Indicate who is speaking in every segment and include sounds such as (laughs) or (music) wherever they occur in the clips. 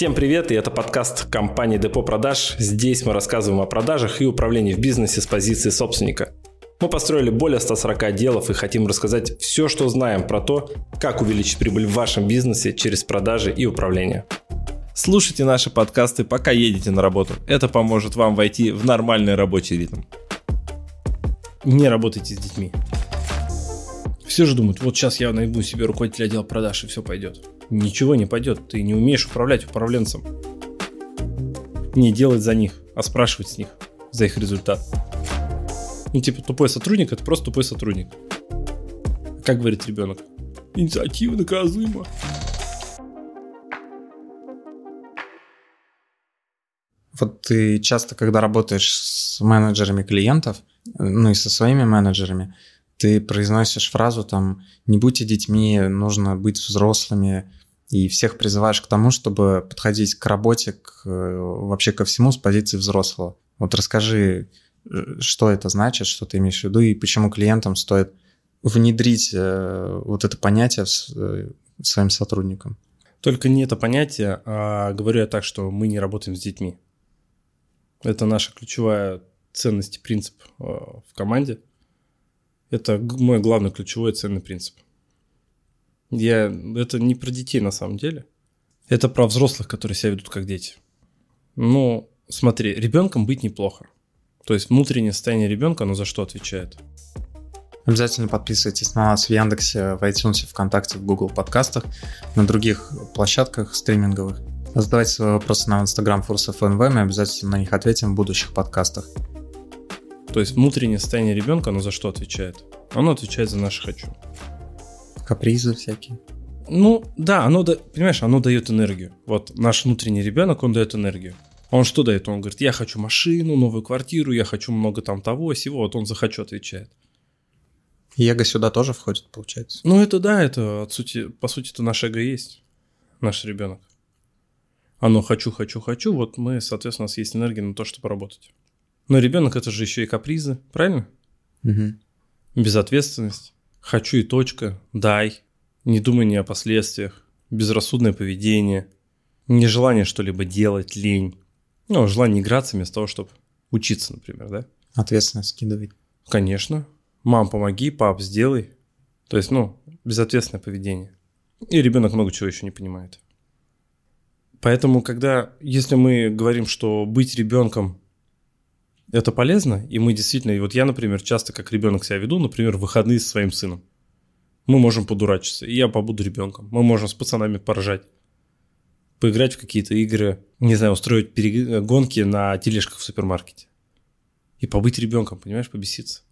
Speaker 1: Всем привет, и это подкаст компании Депо Продаж. Здесь мы рассказываем о продажах и управлении в бизнесе с позиции собственника. Мы построили более 140 отделов и хотим рассказать все, что знаем про то, как увеличить прибыль в вашем бизнесе через продажи и управление.
Speaker 2: Слушайте наши подкасты, пока едете на работу. Это поможет вам войти в нормальный рабочий ритм.
Speaker 1: Не работайте с детьми. Все же думают, вот сейчас я найду себе руководителя отдела продаж и все пойдет. Ничего не пойдет, ты не умеешь управлять управленцем. Не делать за них, а спрашивать с них за их результат. Ну, типа, тупой сотрудник – это просто тупой сотрудник. Как говорит ребенок? Инициатива наказуема.
Speaker 3: Вот ты часто, когда работаешь с менеджерами клиентов, ну и со своими менеджерами, ты произносишь фразу там «не будьте детьми, нужно быть взрослыми», и всех призываешь к тому, чтобы подходить к работе, к, вообще ко всему с позиции взрослого. Вот расскажи, что это значит, что ты имеешь в виду, и почему клиентам стоит внедрить э, вот это понятие э, своим сотрудникам.
Speaker 1: Только не это понятие, а говорю я так, что мы не работаем с детьми. Это наша ключевая ценность и принцип э, в команде. Это мой главный ключевой ценный принцип. Я, это не про детей на самом деле. Это про взрослых, которые себя ведут как дети. Ну, смотри, ребенком быть неплохо. То есть внутреннее состояние ребенка, оно за что отвечает?
Speaker 3: Обязательно подписывайтесь на нас в Яндексе, в iTunes, ВКонтакте, в Google подкастах, на других площадках стриминговых. Задавайте свои вопросы на Instagram ForceFNV, мы обязательно на них ответим в будущих подкастах.
Speaker 1: То есть внутреннее состояние ребенка, оно за что отвечает? Оно отвечает за наше «хочу».
Speaker 3: Капризы всякие.
Speaker 1: Ну, да, оно, понимаешь, оно дает энергию. Вот наш внутренний ребенок, он дает энергию. Он что дает? Он говорит, я хочу машину, новую квартиру, я хочу много там того, всего. Вот он захочу отвечает.
Speaker 3: эго сюда тоже входит, получается?
Speaker 1: Ну, это да, это от сути, по сути, это наш эго есть, наш ребенок. Оно хочу, хочу, хочу, вот мы, соответственно, у нас есть энергия на то, чтобы работать. Но ребенок это же еще и капризы, правильно?
Speaker 3: Угу.
Speaker 1: Безответственность. Хочу и точка, дай, не думание о последствиях, безрассудное поведение, нежелание что-либо делать, лень. Ну, желание играться вместо того, чтобы учиться, например, да?
Speaker 3: Ответственность скидывать.
Speaker 1: Конечно. Мам, помоги, пап, сделай. То есть, ну, безответственное поведение. И ребенок много чего еще не понимает. Поэтому, когда, если мы говорим, что быть ребенком это полезно, и мы действительно, и вот я, например, часто как ребенок себя веду, например, выходные со своим сыном. Мы можем подурачиться, и я побуду ребенком. Мы можем с пацанами поржать, поиграть в какие-то игры, не знаю, устроить перегонки на тележках в супермаркете. И побыть ребенком, понимаешь, побеситься.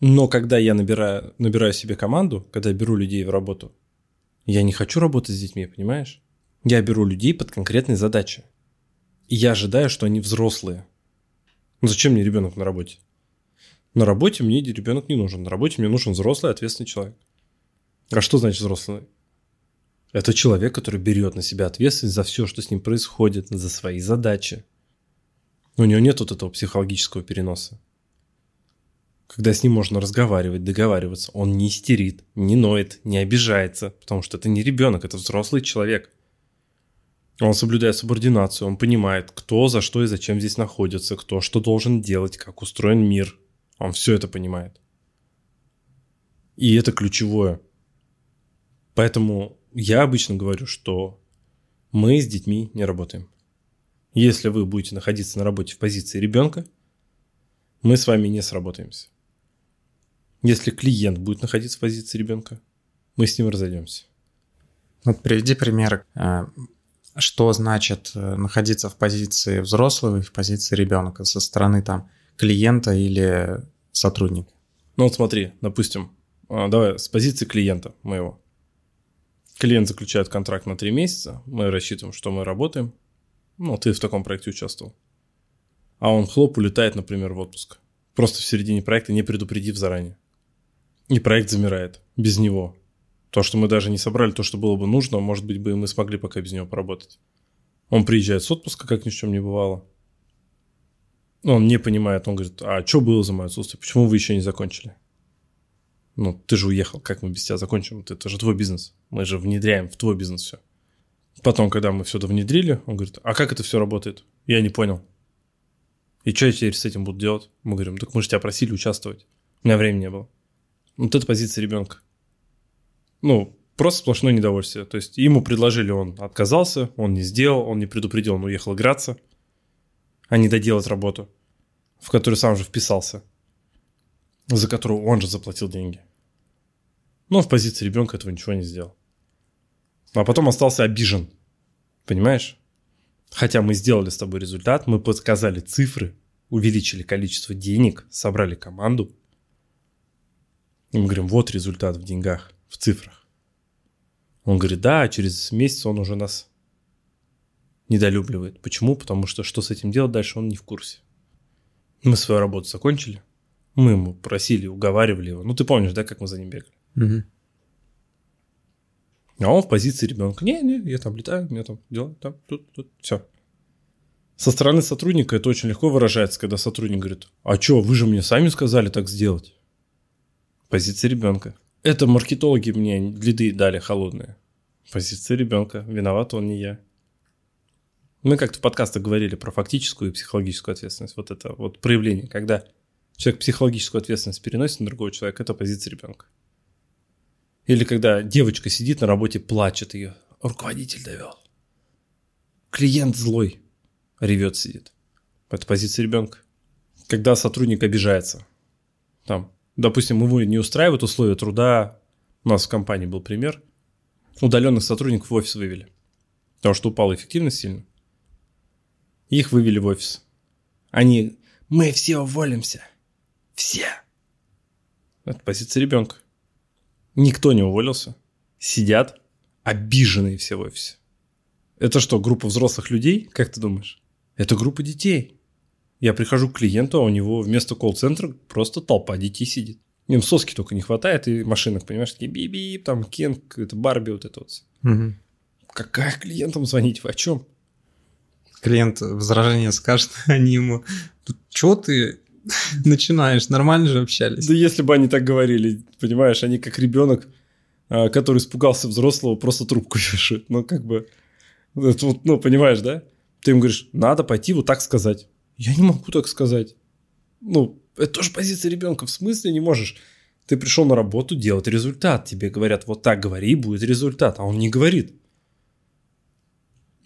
Speaker 1: Но когда я набираю, набираю себе команду, когда я беру людей в работу, я не хочу работать с детьми, понимаешь? Я беру людей под конкретные задачи. И я ожидаю, что они взрослые – ну, зачем мне ребенок на работе? На работе мне ребенок не нужен. На работе мне нужен взрослый, ответственный человек. А что значит взрослый? Это человек, который берет на себя ответственность за все, что с ним происходит, за свои задачи. У него нет вот этого психологического переноса. Когда с ним можно разговаривать, договариваться, он не истерит, не ноет, не обижается, потому что это не ребенок, это взрослый человек – он соблюдает субординацию, он понимает, кто за что и зачем здесь находится, кто что должен делать, как устроен мир. Он все это понимает. И это ключевое. Поэтому я обычно говорю, что мы с детьми не работаем. Если вы будете находиться на работе в позиции ребенка, мы с вами не сработаемся. Если клиент будет находиться в позиции ребенка, мы с ним разойдемся.
Speaker 3: Вот приведи пример э, что значит э, находиться в позиции взрослого и в позиции ребенка со стороны там клиента или сотрудника?
Speaker 1: Ну вот смотри, допустим, а, давай с позиции клиента моего. Клиент заключает контракт на три месяца, мы рассчитываем, что мы работаем. Ну, ты в таком проекте участвовал. А он хлоп улетает, например, в отпуск. Просто в середине проекта, не предупредив заранее. И проект замирает без него. То, что мы даже не собрали то, что было бы нужно, может быть, бы мы смогли пока без него поработать. Он приезжает с отпуска, как ни в чем не бывало. Он не понимает, он говорит, а что было за мое отсутствие? Почему вы еще не закончили? Ну, ты же уехал, как мы без тебя закончим? Это же твой бизнес. Мы же внедряем в твой бизнес все. Потом, когда мы все это внедрили, он говорит, а как это все работает? Я не понял. И что я теперь с этим буду делать? Мы говорим, так мы же тебя просили участвовать. У меня времени не было. Вот это позиция ребенка. Ну, просто сплошное недовольствие. То есть ему предложили, он отказался, он не сделал, он не предупредил, он уехал играться, а не доделать работу, в которую сам же вписался, за которую он же заплатил деньги. Но в позиции ребенка этого ничего не сделал. А потом остался обижен. Понимаешь? Хотя мы сделали с тобой результат, мы подсказали цифры, увеличили количество денег, собрали команду. И мы говорим, вот результат в деньгах, в цифрах. Он говорит, да, через месяц он уже нас недолюбливает. Почему? Потому что что с этим делать дальше, он не в курсе. Мы свою работу закончили. Мы ему просили, уговаривали его. Ну, ты помнишь, да, как мы за ним бегали?
Speaker 3: Мгм.
Speaker 1: А он в позиции ребенка. Не, не, я там летаю, у меня там дела, там, тут, тут, все. Со стороны сотрудника это очень легко выражается, когда сотрудник говорит, а что, вы же мне сами сказали так сделать. Позиция ребенка. Это маркетологи мне лиды дали холодные. Позиция ребенка. Виноват он, не я. Мы как-то в подкастах говорили про фактическую и психологическую ответственность. Вот это вот проявление, когда человек психологическую ответственность переносит на другого человека, это позиция ребенка. Или когда девочка сидит на работе, плачет ее. Руководитель довел. Клиент злой. Ревет сидит. Это позиция ребенка. Когда сотрудник обижается. Там, допустим, его не устраивают условия труда. У нас в компании был пример. Удаленных сотрудников в офис вывели. Потому что упала эффективность сильно. Их вывели в офис. Они, мы все уволимся. Все. Это позиция ребенка. Никто не уволился. Сидят обиженные все в офисе. Это что, группа взрослых людей, как ты думаешь? Это группа детей. Я прихожу к клиенту, а у него вместо колл-центра просто толпа детей сидит. Им соски только не хватает, и машинок, понимаешь, такие би-би, там Кен, это Барби, вот это вот.
Speaker 3: Мгм.
Speaker 1: Какая клиентам звонить? Вы о чем?
Speaker 3: Клиент возражение скажет, (laughs) они ему, что ты (laughs) начинаешь, нормально же общались.
Speaker 1: Да если бы они так говорили, понимаешь, они как ребенок, а, который испугался взрослого, просто трубку (laughs) вешает. Ну, как бы, вот, ну, понимаешь, да? Ты им говоришь, надо пойти вот так сказать. Я не могу так сказать. Ну, это тоже позиция ребенка. В смысле не можешь? Ты пришел на работу делать результат. Тебе говорят, вот так говори, будет результат. А он не говорит.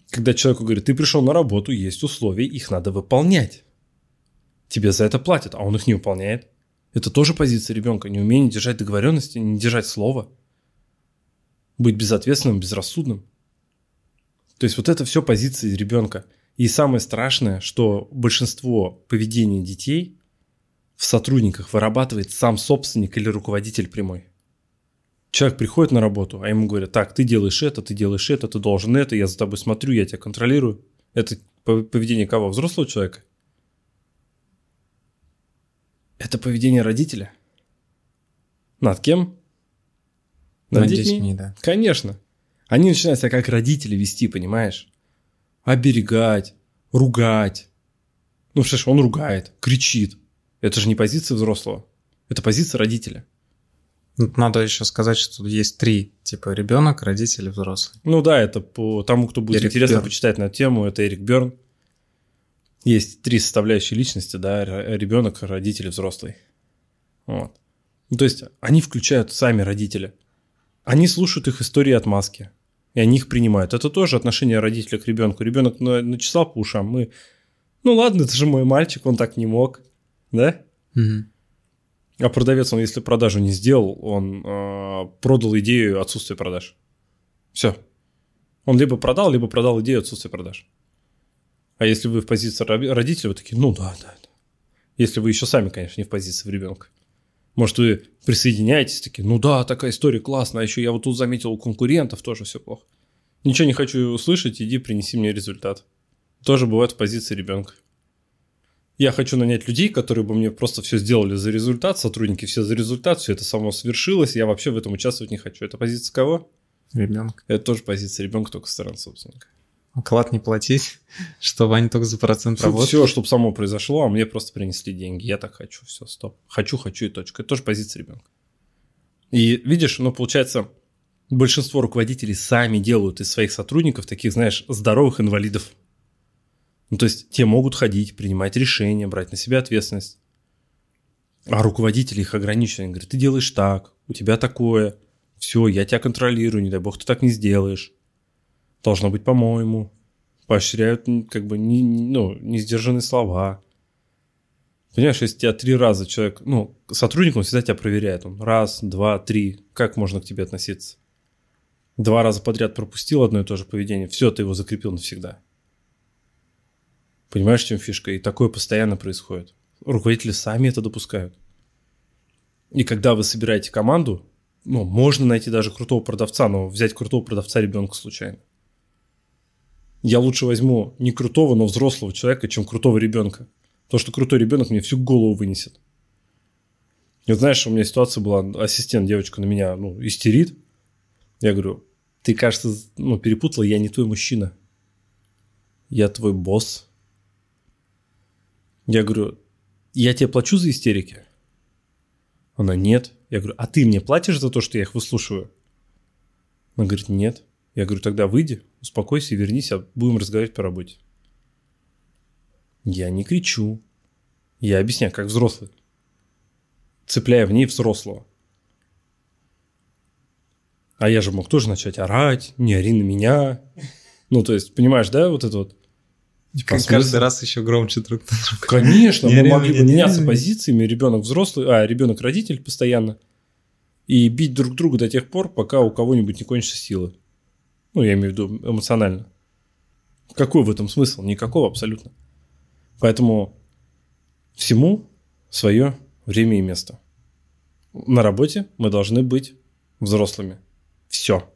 Speaker 1: Когда человеку говорит, ты пришел на работу, есть условия, их надо выполнять. Тебе за это платят, а он их не выполняет. Это тоже позиция ребенка. Неумение держать договоренности, не держать слова. Быть безответственным, безрассудным. То есть вот это все позиции ребенка. И самое страшное, что большинство поведения детей в сотрудниках вырабатывает сам собственник или руководитель прямой. Человек приходит на работу, а ему говорят, так, ты делаешь это, ты делаешь это, ты должен это, я за тобой смотрю, я тебя контролирую. Это по- поведение кого? Взрослого человека? Это поведение родителя. Над кем?
Speaker 3: Над детьми, да.
Speaker 1: Конечно. Они начинают себя как родители вести, понимаешь? Оберегать, ругать. Ну, ж, он ругает, кричит. Это же не позиция взрослого. Это позиция родителя.
Speaker 3: Тут Надо еще сказать, что есть три типа ребенок, родители, взрослый.
Speaker 1: Ну да, это по тому, кто будет
Speaker 3: Эрик
Speaker 1: интересно
Speaker 3: Бёрн.
Speaker 1: почитать на тему, это Эрик Берн. Есть три составляющие личности, да, ребенок, родители, взрослый. Вот. Ну, то есть они включают сами родители. Они слушают их истории от маски. И они их принимают. Это тоже отношение родителя к ребенку. Ребенок на- начесал по ушам. Мы, ну ладно, это же мой мальчик, он так не мог. Да?
Speaker 3: Мгм.
Speaker 1: А продавец, он если продажу не сделал, он э, продал идею отсутствия продаж. Все. Он либо продал, либо продал идею отсутствия продаж. А если вы в позиции ро- родителя, вы такие, ну да, да, да. Если вы еще сами, конечно, не в позиции ребенка. Может, вы присоединяетесь, такие, ну да, такая история классная, а еще я вот тут заметил у конкурентов тоже все плохо. Ничего не хочу услышать, иди принеси мне результат. Тоже бывает в позиции ребенка. Я хочу нанять людей, которые бы мне просто все сделали за результат, сотрудники все за результат, все это само свершилось, я вообще в этом участвовать не хочу. Это позиция кого?
Speaker 3: Ребенок.
Speaker 1: Это тоже позиция ребенка, только со стороны собственника.
Speaker 3: Оклад не платить, (laughs) чтобы они только за процент работали.
Speaker 1: Все, чтобы само произошло, а мне просто принесли деньги. Я так хочу, все, стоп. Хочу, хочу и точка. Это тоже позиция ребенка. И видишь, ну, получается, Большинство руководителей сами делают из своих сотрудников таких, знаешь, здоровых инвалидов. Ну, то есть те могут ходить, принимать решения, брать на себя ответственность. А руководители их ограничены. Говорят, ты делаешь так, у тебя такое. Все, я тебя контролирую, не дай бог, ты так не сделаешь. Должно быть по-моему. Поощряют как бы не, ну, не сдержанные слова. Понимаешь, если тебя три раза человек, ну, сотрудник, он всегда тебя проверяет. Он раз, два, три. Как можно к тебе относиться? Два раза подряд пропустил одно и то же поведение. Все, ты его закрепил навсегда. Понимаешь, в чем фишка? И такое постоянно происходит. Руководители сами это допускают. И когда вы собираете команду, ну, можно найти даже крутого продавца, но взять крутого продавца ребенка случайно. Я лучше возьму не крутого, но взрослого человека, чем крутого ребенка. То, что крутой ребенок мне всю голову вынесет. И вот знаешь, у меня ситуация была, ассистент, девочка на меня, ну, истерит. Я говорю, ты, кажется, ну, перепутала, я не твой мужчина. Я твой босс. Я говорю, я тебе плачу за истерики? Она, нет. Я говорю, а ты мне платишь за то, что я их выслушиваю? Она говорит, нет. Я говорю, тогда выйди, успокойся и вернись, а будем разговаривать по работе. Я не кричу. Я объясняю, как взрослый. Цепляя в ней взрослого. А я же мог тоже начать орать, не ори на меня. Ну, то есть, понимаешь, да, вот это вот.
Speaker 3: Типа, каждый раз еще громче друг на
Speaker 1: друга. Конечно, мы могли бы меняться позициями, ребенок взрослый, а ребенок родитель постоянно, и бить друг друга до тех пор, пока у кого-нибудь не кончатся силы. Ну, я имею в виду эмоционально. Какой в этом смысл? Никакого абсолютно. Поэтому всему свое время и место. На работе мы должны быть взрослыми. Все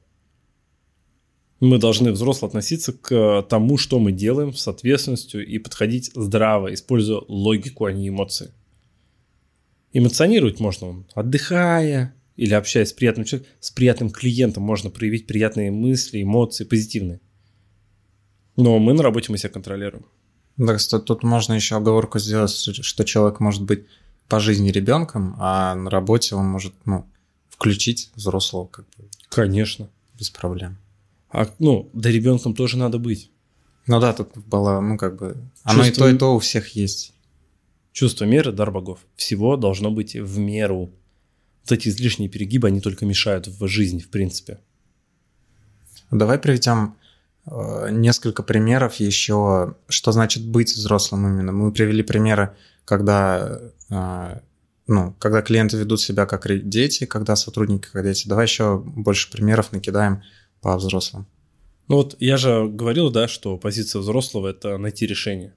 Speaker 1: мы должны взросло относиться к тому, что мы делаем с ответственностью и подходить здраво, используя логику, а не эмоции. Эмоционировать можно, отдыхая или общаясь с приятным человеком, с приятным клиентом можно проявить приятные мысли, эмоции, позитивные. Но мы на работе мы себя контролируем.
Speaker 3: Да, кстати, тут можно еще оговорку сделать, что человек может быть по жизни ребенком, а на работе он может ну, включить взрослого как бы.
Speaker 1: Конечно.
Speaker 3: Без проблем.
Speaker 1: А, ну, да ребенком тоже надо быть.
Speaker 3: Ну да, тут было, ну как бы, оно Чувство... и то, и то у всех есть.
Speaker 1: Чувство меры, дар богов. Всего должно быть в меру. Вот эти излишние перегибы, они только мешают в жизни, в принципе.
Speaker 3: Давай приведем э, несколько примеров еще, что значит быть взрослым именно. Мы привели примеры, когда, э, ну, когда клиенты ведут себя как дети, когда сотрудники как дети. Давай еще больше примеров накидаем, по-взрослым.
Speaker 1: Ну вот я же говорил, да, что позиция взрослого – это найти решение.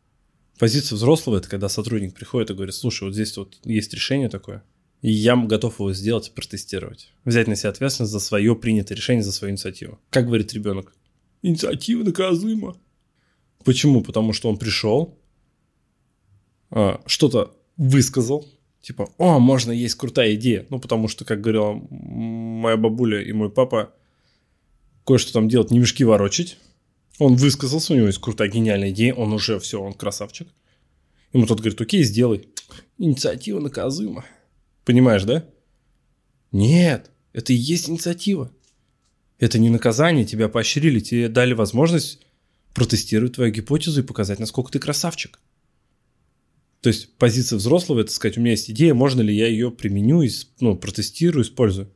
Speaker 1: Позиция взрослого – это когда сотрудник приходит и говорит, слушай, вот здесь вот есть решение такое, и я готов его сделать и протестировать. Взять на себя ответственность за свое принятое решение, за свою инициативу. Как говорит ребенок? Инициатива наказуема. Почему? Потому что он пришел, а, что-то высказал, типа, о, можно есть крутая идея. Ну, потому что, как говорила моя бабуля и мой папа, кое-что там делать, не мешки ворочать. Он высказался, у него есть крутая гениальная идея, он уже все, он красавчик. Ему тот говорит, окей, сделай. Инициатива наказуема. Понимаешь, да? Нет, это и есть инициатива. Это не наказание, тебя поощрили, тебе дали возможность протестировать твою гипотезу и показать, насколько ты красавчик. То есть позиция взрослого – это сказать, у меня есть идея, можно ли я ее применю, ну, протестирую, использую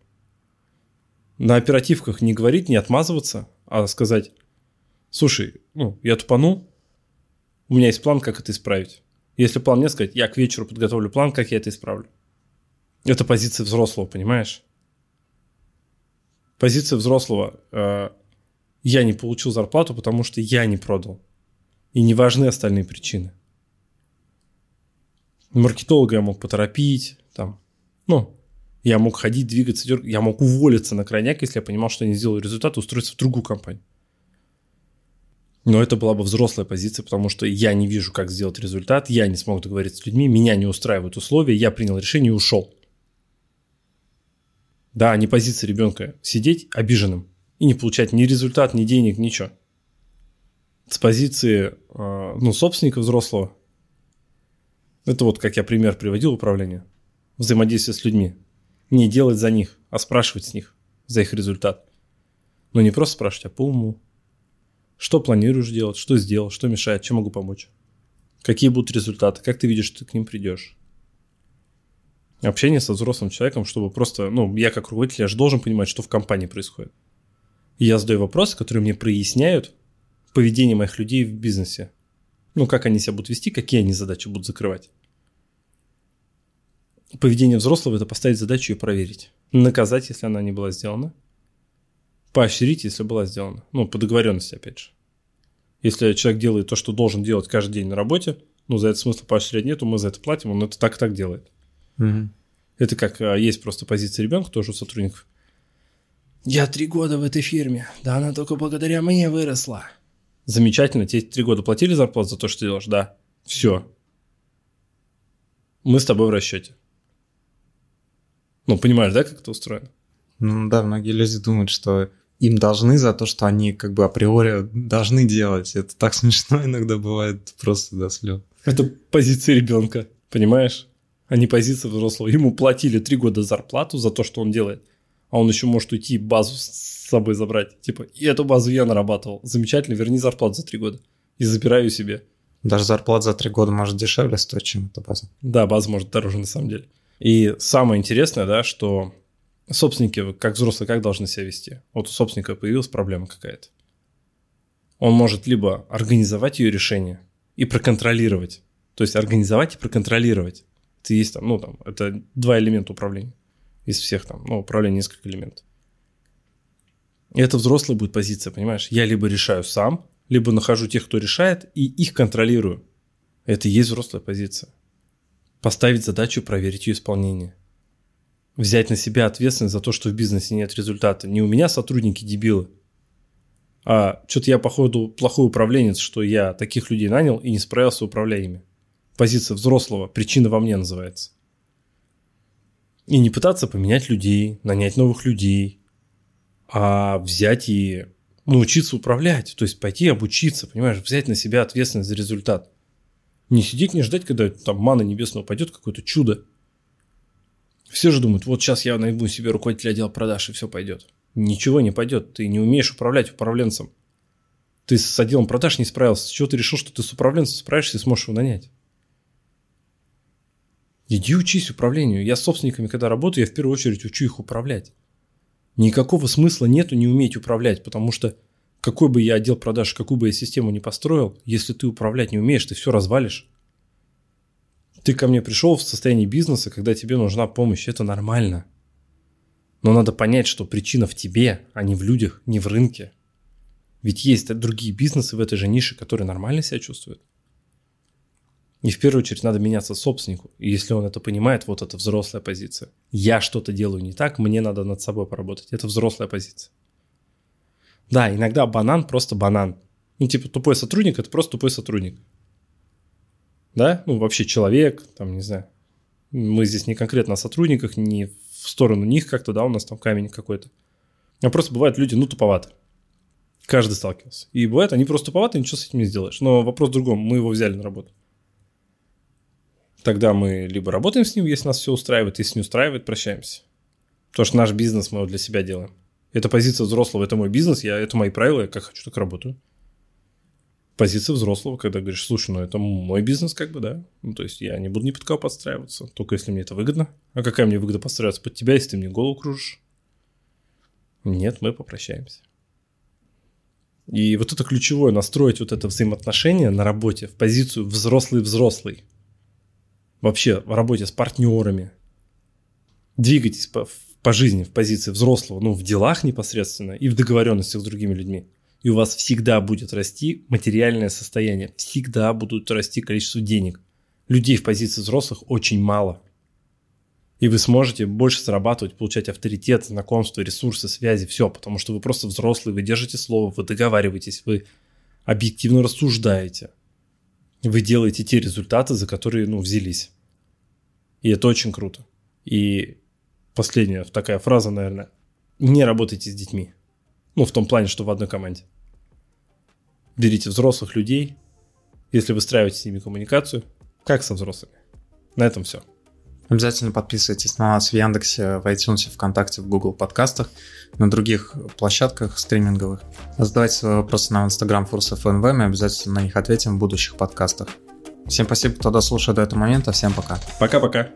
Speaker 1: на оперативках не говорить, не отмазываться, а сказать, слушай, ну, я тупанул, у меня есть план, как это исправить. Если план нет, сказать, я к вечеру подготовлю план, как я это исправлю. Это позиция взрослого, понимаешь? Позиция взрослого. Э, я не получил зарплату, потому что я не продал. И не важны остальные причины. Маркетолога я мог поторопить, там, ну, я мог ходить, двигаться, дергать. Я мог уволиться на крайняк, если я понимал, что я не сделал результат, устроиться в другую компанию. Но это была бы взрослая позиция, потому что я не вижу, как сделать результат, я не смог договориться с людьми, меня не устраивают условия, я принял решение и ушел. Да, не позиция ребенка сидеть обиженным и не получать ни результат, ни денег, ничего. С позиции э, ну, собственника взрослого, это вот как я пример приводил управление, взаимодействие с людьми не делать за них, а спрашивать с них за их результат. Но не просто спрашивать, а по уму. Что планируешь делать, что сделал, что мешает, чем могу помочь. Какие будут результаты, как ты видишь, что ты к ним придешь. Общение со взрослым человеком, чтобы просто, ну, я как руководитель, я же должен понимать, что в компании происходит. И я задаю вопросы, которые мне проясняют поведение моих людей в бизнесе. Ну, как они себя будут вести, какие они задачи будут закрывать. Поведение взрослого – это поставить задачу и проверить. Наказать, если она не была сделана. Поощрить, если была сделана. Ну, по договоренности, опять же. Если человек делает то, что должен делать каждый день на работе, ну, за это смысла поощрять нету, мы за это платим, он это так и так делает.
Speaker 3: Мгм.
Speaker 1: Это как а, есть просто позиция ребенка, тоже у сотрудников. Я три года в этой фирме, да она только благодаря мне выросла. Замечательно, тебе три года платили зарплату за то, что ты делаешь? Да. Все. Мы с тобой в расчете. Ну, понимаешь, да, как это устроено?
Speaker 3: Ну да, многие люди думают, что им должны за то, что они как бы априори должны делать. Это так смешно (laughs) иногда бывает просто до слез.
Speaker 1: Это позиция ребенка, понимаешь? А не позиция взрослого. Ему платили три года зарплату за то, что он делает. А он еще может уйти и базу с собой забрать. Типа, и эту базу я нарабатывал. Замечательно, верни зарплату за три года. И забираю себе.
Speaker 3: Даже зарплата за три года может дешевле стоить, чем эта база.
Speaker 1: Да, база может дороже на самом деле. И самое интересное, да, что собственники, как взрослые, как должны себя вести? Вот у собственника появилась проблема какая-то. Он может либо организовать ее решение и проконтролировать. То есть организовать и проконтролировать. Это есть там, ну там, это два элемента управления. Из всех там, ну, управления несколько элементов. И это взрослая будет позиция, понимаешь? Я либо решаю сам, либо нахожу тех, кто решает, и их контролирую. Это и есть взрослая позиция. Поставить задачу, проверить ее исполнение. Взять на себя ответственность за то, что в бизнесе нет результата. Не у меня сотрудники дебилы, а что-то я, походу, плохой управленец, что я таких людей нанял и не справился управляя ими. Позиция взрослого, причина во мне называется. И не пытаться поменять людей, нанять новых людей, а взять и научиться управлять. То есть пойти обучиться, понимаешь, взять на себя ответственность за результат. Не сидеть, не ждать, когда там мана небесного пойдет, какое-то чудо. Все же думают, вот сейчас я найду себе руководителя отдела продаж, и все пойдет. Ничего не пойдет. Ты не умеешь управлять управленцем. Ты с отделом продаж не справился. С чего ты решил, что ты с управленцем справишься и сможешь его нанять? Иди учись управлению. Я с собственниками, когда работаю, я в первую очередь учу их управлять. Никакого смысла нету не уметь управлять, потому что какой бы я отдел продаж, какую бы я систему не построил, если ты управлять не умеешь, ты все развалишь. Ты ко мне пришел в состоянии бизнеса, когда тебе нужна помощь, это нормально. Но надо понять, что причина в тебе, а не в людях, не в рынке. Ведь есть другие бизнесы в этой же нише, которые нормально себя чувствуют. И в первую очередь надо меняться собственнику. И если он это понимает, вот это взрослая позиция. Я что-то делаю не так, мне надо над собой поработать. Это взрослая позиция. Да, иногда банан просто банан. Ну, типа, тупой сотрудник – это просто тупой сотрудник. Да? Ну, вообще человек, там, не знаю. Мы здесь не конкретно о сотрудниках, не в сторону них как-то, да, у нас там камень какой-то. А просто бывают люди, ну, туповаты. Каждый сталкивался. И бывает, они просто туповаты, ничего с этим не сделаешь. Но вопрос в другом. Мы его взяли на работу. Тогда мы либо работаем с ним, если нас все устраивает, если не устраивает, прощаемся. Потому что наш бизнес мы его для себя делаем. Это позиция взрослого, это мой бизнес, я, это мои правила, я как хочу, так работаю. Позиция взрослого, когда говоришь, слушай, ну это мой бизнес, как бы, да. Ну, то есть я не буду ни под кого подстраиваться, только если мне это выгодно. А какая мне выгода подстраиваться под тебя, если ты мне голову кружишь? Нет, мы попрощаемся. И вот это ключевое, настроить вот это взаимоотношение на работе в позицию взрослый-взрослый. Вообще в работе с партнерами. Двигайтесь по, по жизни в позиции взрослого, ну, в делах непосредственно и в договоренностях с другими людьми. И у вас всегда будет расти материальное состояние. Всегда будут расти количество денег. Людей в позиции взрослых очень мало. И вы сможете больше зарабатывать, получать авторитет, знакомства, ресурсы, связи, все, потому что вы просто взрослые, вы держите слово, вы договариваетесь, вы объективно рассуждаете. Вы делаете те результаты, за которые, ну, взялись. И это очень круто. И последняя такая фраза, наверное. Не работайте с детьми. Ну, в том плане, что в одной команде. Берите взрослых людей, если выстраиваете с ними коммуникацию, как со взрослыми. На этом все.
Speaker 3: Обязательно подписывайтесь на нас в Яндексе, в iTunes, ВКонтакте, в Google подкастах, на других площадках стриминговых. Задавайте свои вопросы на Instagram ForceFNV, мы обязательно на них ответим в будущих подкастах. Всем спасибо, кто дослушал до этого момента, всем пока.
Speaker 2: Пока-пока.